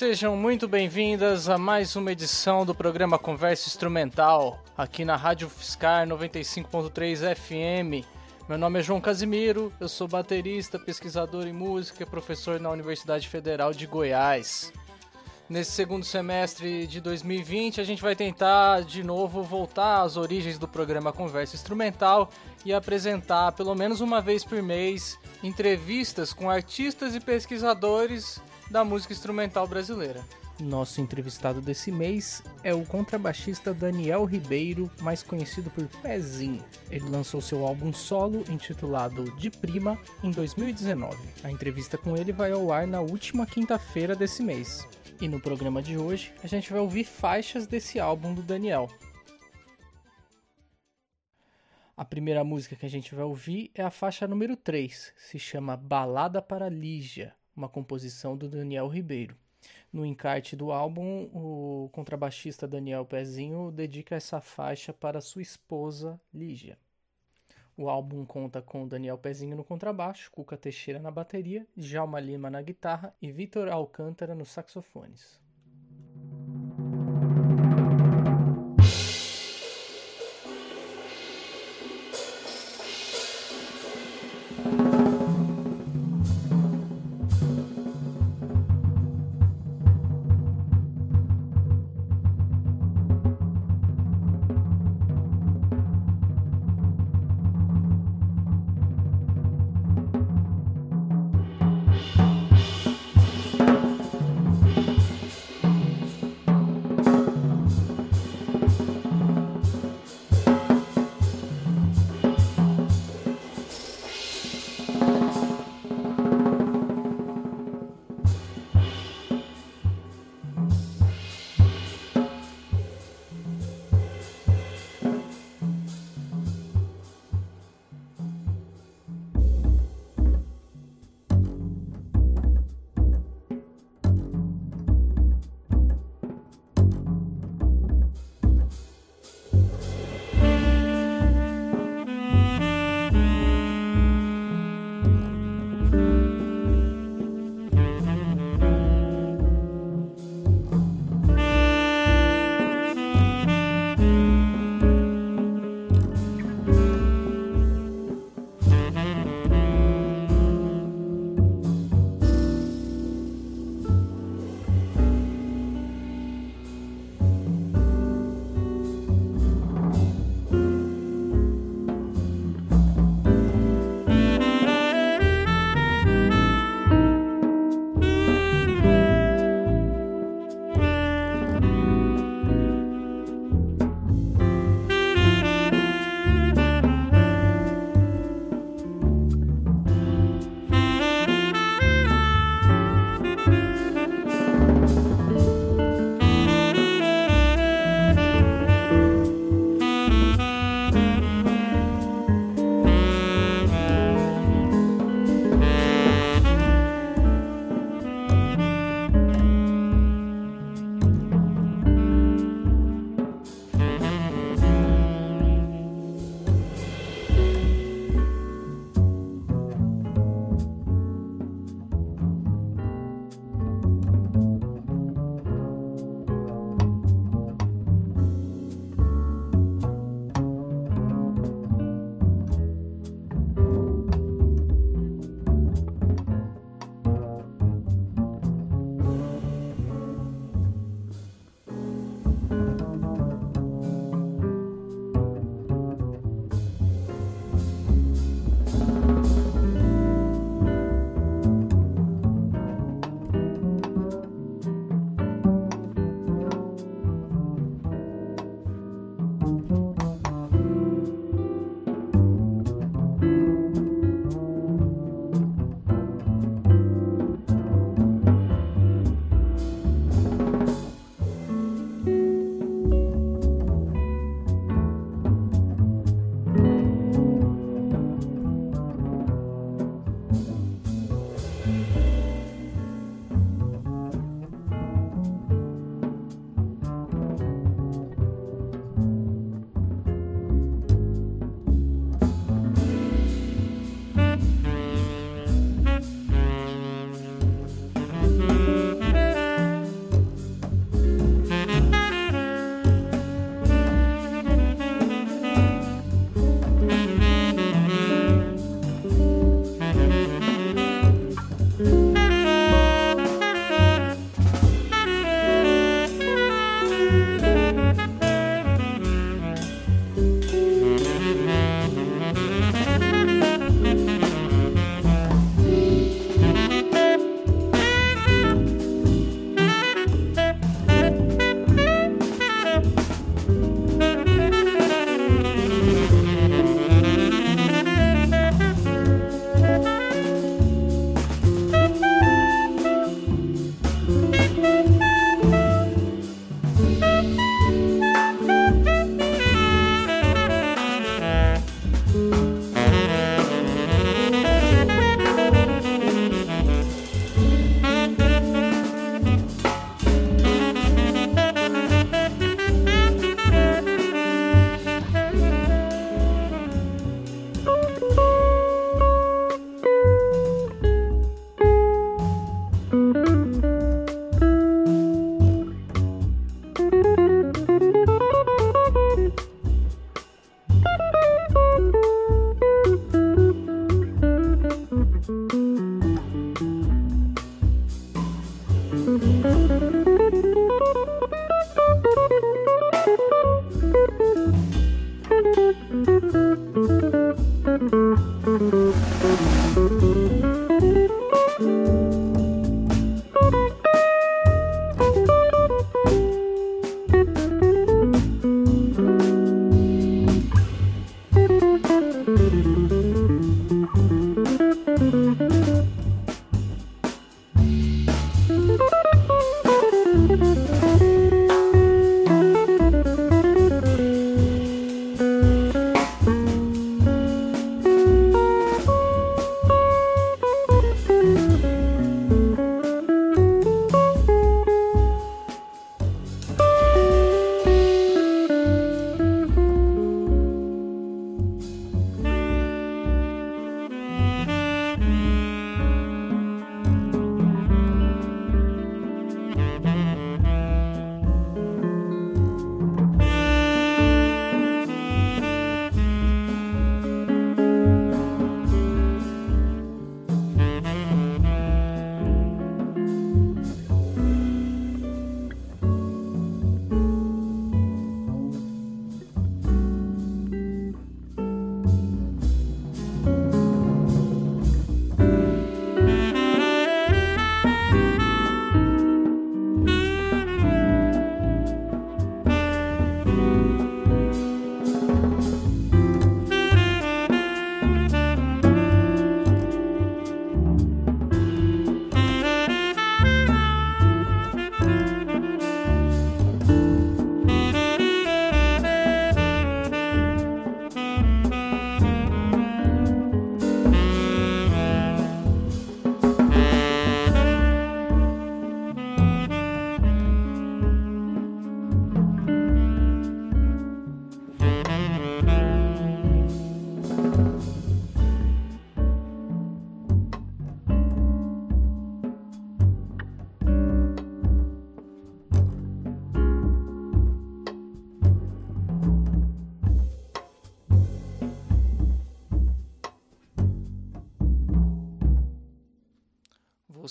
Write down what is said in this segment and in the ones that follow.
sejam muito bem-vindas a mais uma edição do programa Conversa Instrumental, aqui na Rádio Fiscar 95.3 FM. Meu nome é João Casimiro, eu sou baterista, pesquisador em música e professor na Universidade Federal de Goiás. Nesse segundo semestre de 2020, a gente vai tentar de novo voltar às origens do programa Conversa Instrumental e apresentar, pelo menos uma vez por mês, entrevistas com artistas e pesquisadores da música instrumental brasileira. Nosso entrevistado desse mês é o contrabaixista Daniel Ribeiro, mais conhecido por Pezinho. Ele lançou seu álbum solo intitulado De Prima em 2019. A entrevista com ele vai ao ar na última quinta-feira desse mês. E no programa de hoje, a gente vai ouvir faixas desse álbum do Daniel. A primeira música que a gente vai ouvir é a faixa número 3, se chama Balada para Lígia, uma composição do Daniel Ribeiro. No encarte do álbum, o contrabaixista Daniel Pezinho dedica essa faixa para sua esposa Lígia. O álbum conta com Daniel Pezinho no contrabaixo, Cuca Teixeira na bateria, Djalma Lima na guitarra e Vitor Alcântara nos saxofones.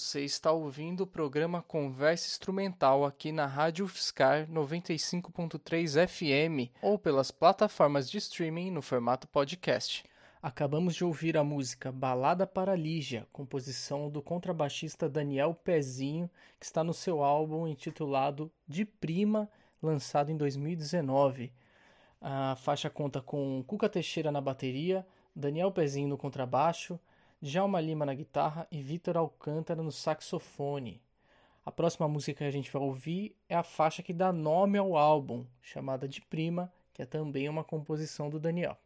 Você está ouvindo o programa Conversa Instrumental aqui na Rádio Fiscar 95.3 FM ou pelas plataformas de streaming no formato podcast. Acabamos de ouvir a música Balada para Lígia, composição do contrabaixista Daniel Pezinho, que está no seu álbum intitulado De Prima, lançado em 2019. A faixa conta com Cuca Teixeira na bateria, Daniel Pezinho no contrabaixo, Djalma Lima na guitarra e Vitor Alcântara no saxofone. A próxima música que a gente vai ouvir é a faixa que dá nome ao álbum, chamada de Prima, que é também uma composição do Daniel.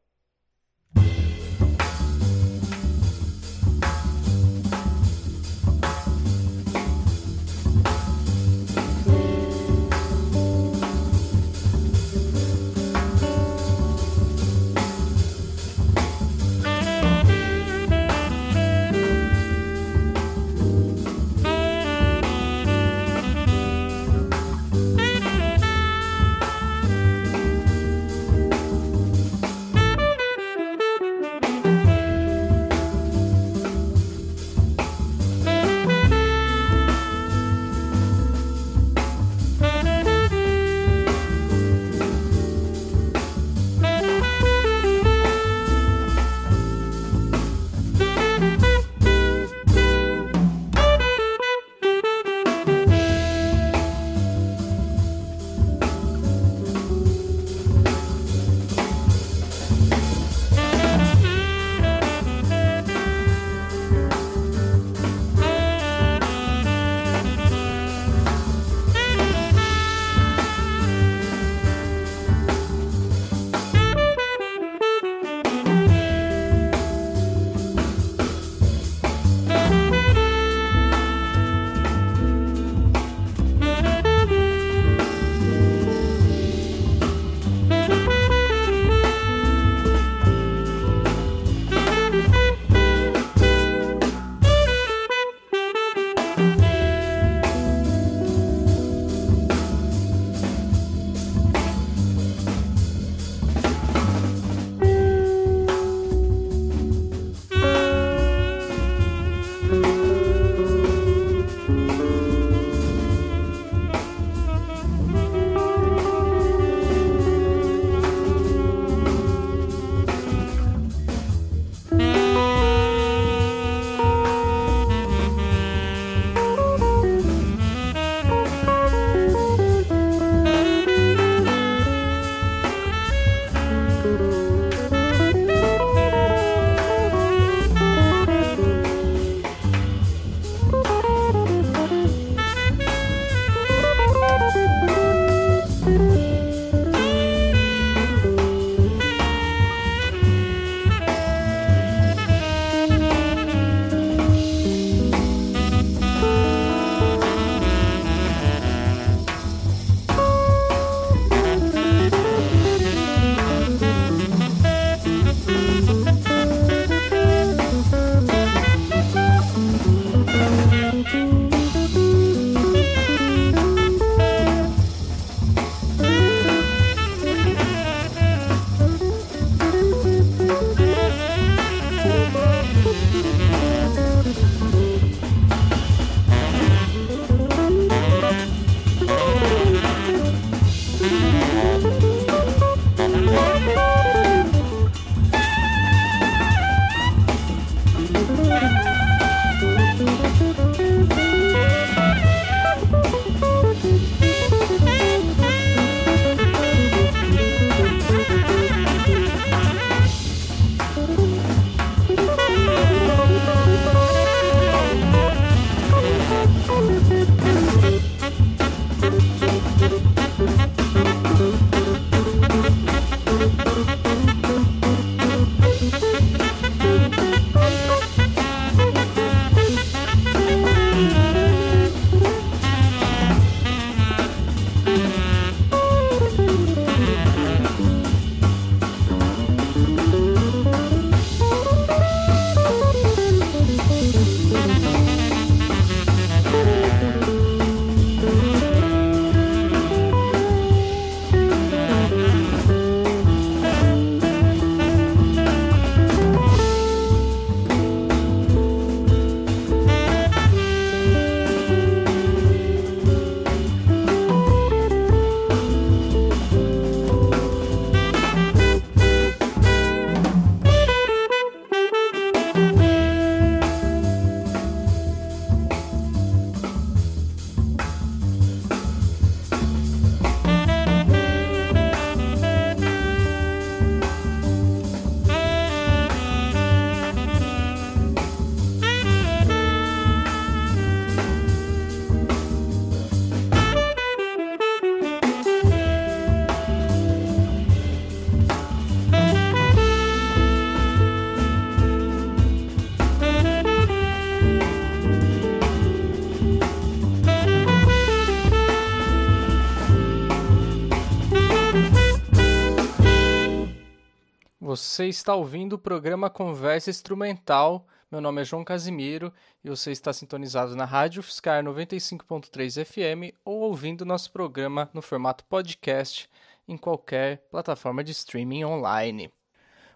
Você está ouvindo o programa Conversa Instrumental. Meu nome é João Casimiro e você está sintonizado na Rádio Fiscar 95.3 FM ou ouvindo nosso programa no formato podcast em qualquer plataforma de streaming online.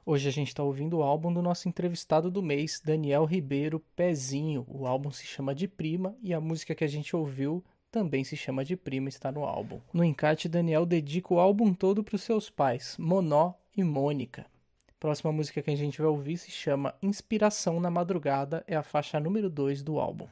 Hoje a gente está ouvindo o álbum do nosso entrevistado do mês, Daniel Ribeiro Pezinho. O álbum se chama De Prima e a música que a gente ouviu também se chama De Prima, está no álbum. No encarte, Daniel dedica o álbum todo para os seus pais, Monó e Mônica. Próxima música que a gente vai ouvir se chama Inspiração na Madrugada, é a faixa número 2 do álbum.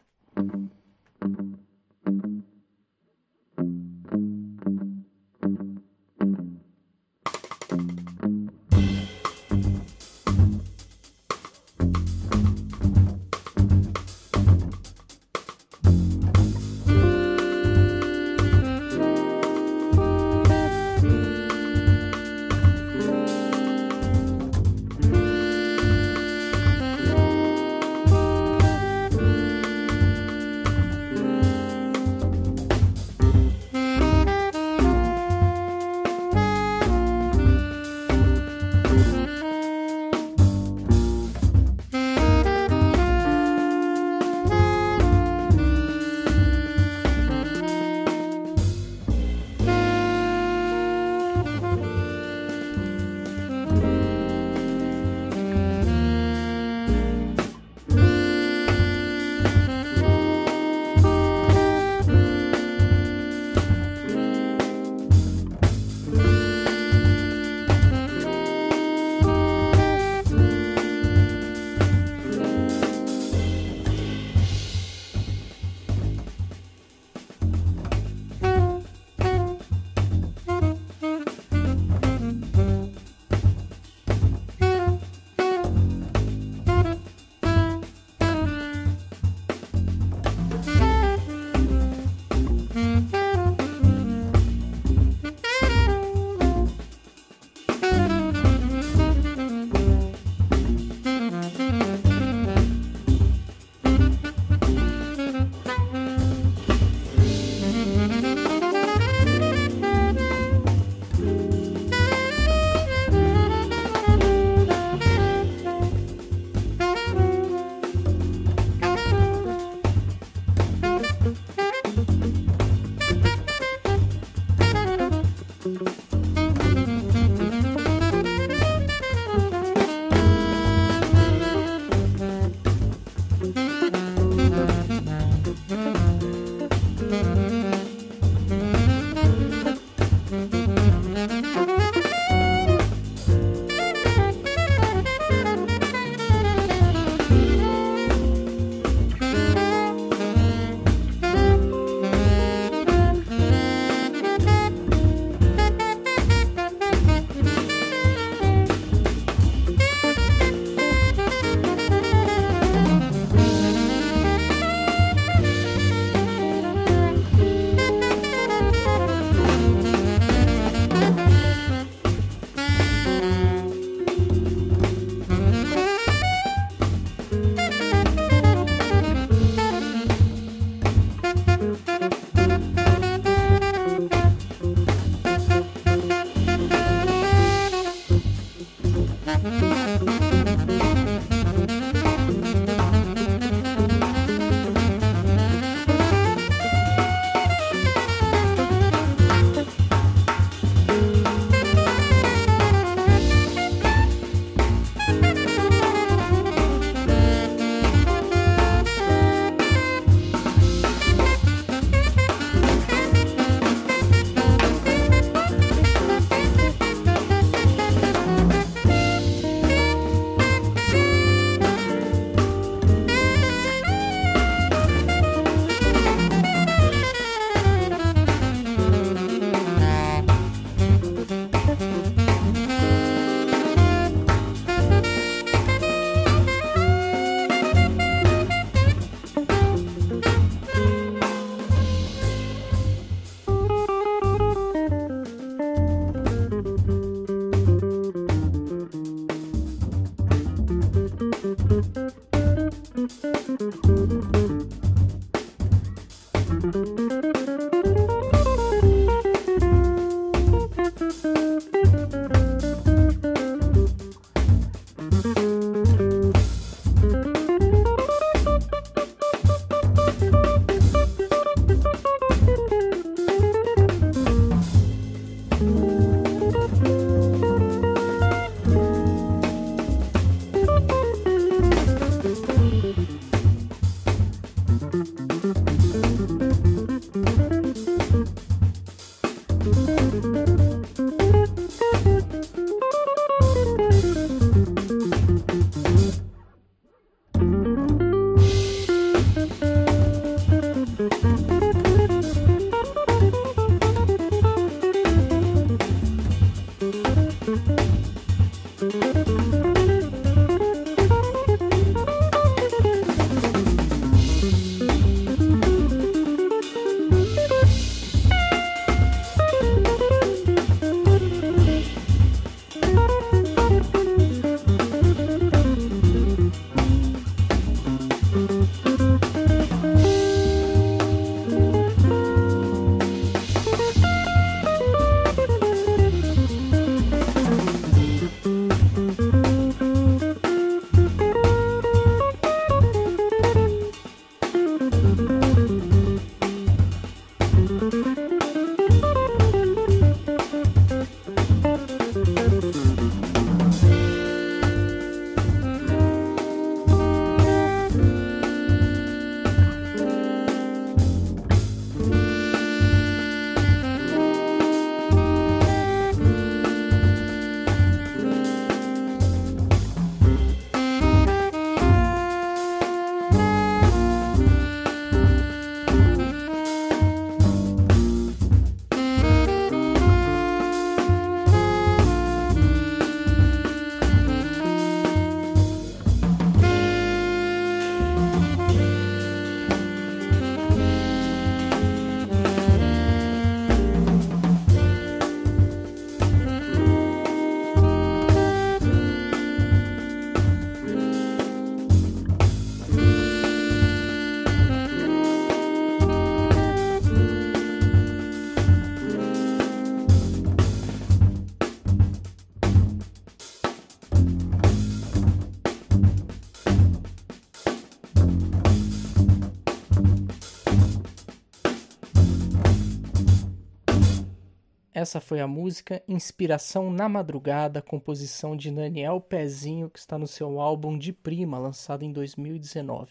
Essa foi a música Inspiração na Madrugada, composição de Daniel Pezinho, que está no seu álbum de Prima, lançado em 2019.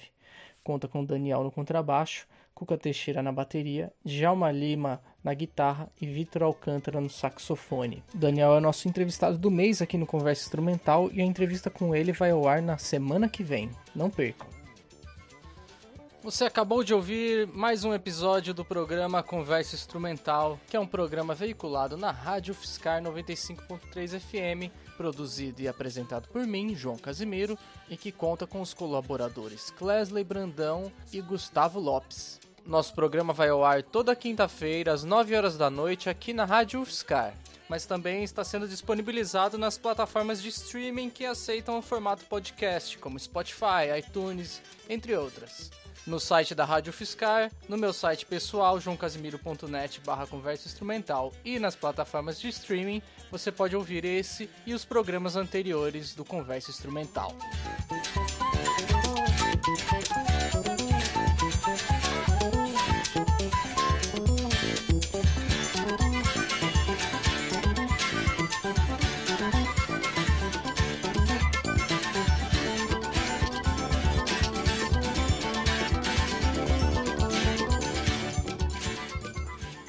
Conta com Daniel no contrabaixo, Cuca Teixeira na bateria, Djalma Lima na guitarra e Vitor Alcântara no saxofone. Daniel é nosso entrevistado do mês aqui no Conversa Instrumental e a entrevista com ele vai ao ar na semana que vem. Não percam! Você acabou de ouvir mais um episódio do programa Conversa Instrumental, que é um programa veiculado na Rádio Fiscar 95.3 FM, produzido e apresentado por mim, João Casimiro, e que conta com os colaboradores Clesley Brandão e Gustavo Lopes. Nosso programa vai ao ar toda quinta-feira, às 9 horas da noite, aqui na Rádio UFSCar, mas também está sendo disponibilizado nas plataformas de streaming que aceitam o formato podcast, como Spotify, iTunes, entre outras no site da Rádio Fiscar, no meu site pessoal, joãocasimiro.net barra conversa instrumental e nas plataformas de streaming, você pode ouvir esse e os programas anteriores do Conversa Instrumental.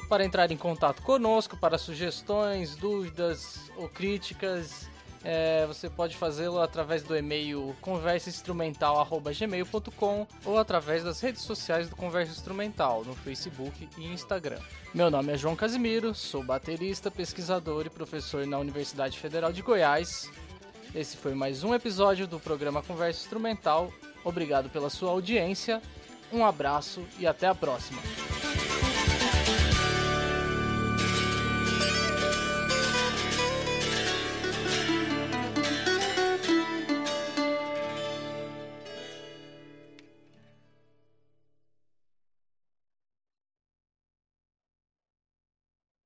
Para entrar em contato conosco para sugestões, dúvidas ou críticas. É, você pode fazê-lo através do e-mail conversainstrumental.gmail.com ou através das redes sociais do Conversa Instrumental, no Facebook e Instagram. Meu nome é João Casimiro, sou baterista, pesquisador e professor na Universidade Federal de Goiás. Esse foi mais um episódio do programa Conversa Instrumental. Obrigado pela sua audiência, um abraço e até a próxima.